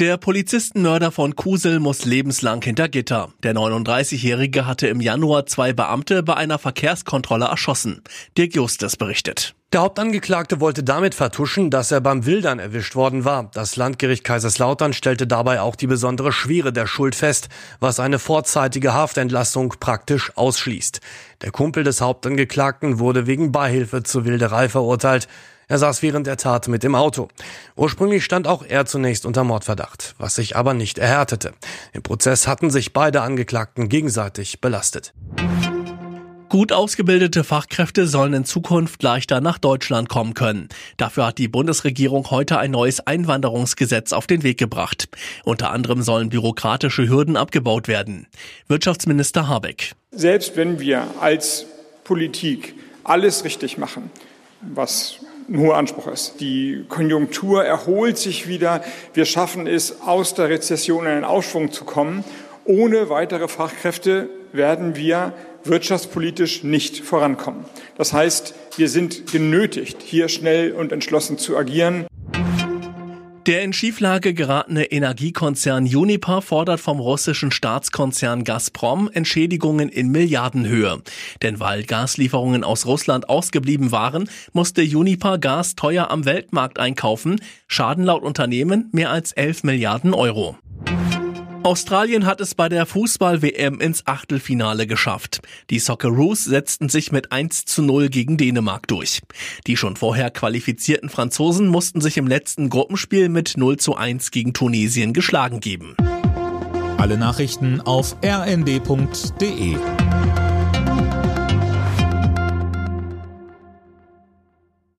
Der Polizistenmörder von Kusel muss lebenslang hinter Gitter. Der 39-Jährige hatte im Januar zwei Beamte bei einer Verkehrskontrolle erschossen. Dirk Justus berichtet. Der Hauptangeklagte wollte damit vertuschen, dass er beim Wildern erwischt worden war. Das Landgericht Kaiserslautern stellte dabei auch die besondere Schwere der Schuld fest, was eine vorzeitige Haftentlassung praktisch ausschließt. Der Kumpel des Hauptangeklagten wurde wegen Beihilfe zur Wilderei verurteilt. Er saß während der Tat mit im Auto. Ursprünglich stand auch er zunächst unter Mordverdacht, was sich aber nicht erhärtete. Im Prozess hatten sich beide Angeklagten gegenseitig belastet. Gut ausgebildete Fachkräfte sollen in Zukunft leichter nach Deutschland kommen können. Dafür hat die Bundesregierung heute ein neues Einwanderungsgesetz auf den Weg gebracht. Unter anderem sollen bürokratische Hürden abgebaut werden. Wirtschaftsminister Habeck. Selbst wenn wir als Politik alles richtig machen, was ein hoher Anspruch ist. Die Konjunktur erholt sich wieder. Wir schaffen es, aus der Rezession in einen Aufschwung zu kommen. Ohne weitere Fachkräfte werden wir wirtschaftspolitisch nicht vorankommen. Das heißt, wir sind genötigt, hier schnell und entschlossen zu agieren. Der in Schieflage geratene Energiekonzern Uniper fordert vom russischen Staatskonzern Gazprom Entschädigungen in Milliardenhöhe. Denn weil Gaslieferungen aus Russland ausgeblieben waren, musste Uniper Gas teuer am Weltmarkt einkaufen, schaden laut Unternehmen mehr als 11 Milliarden Euro. Australien hat es bei der Fußball-WM ins Achtelfinale geschafft. Die Socceroos setzten sich mit 1 zu 0 gegen Dänemark durch. Die schon vorher qualifizierten Franzosen mussten sich im letzten Gruppenspiel mit 0 zu 1 gegen Tunesien geschlagen geben. Alle Nachrichten auf rnd.de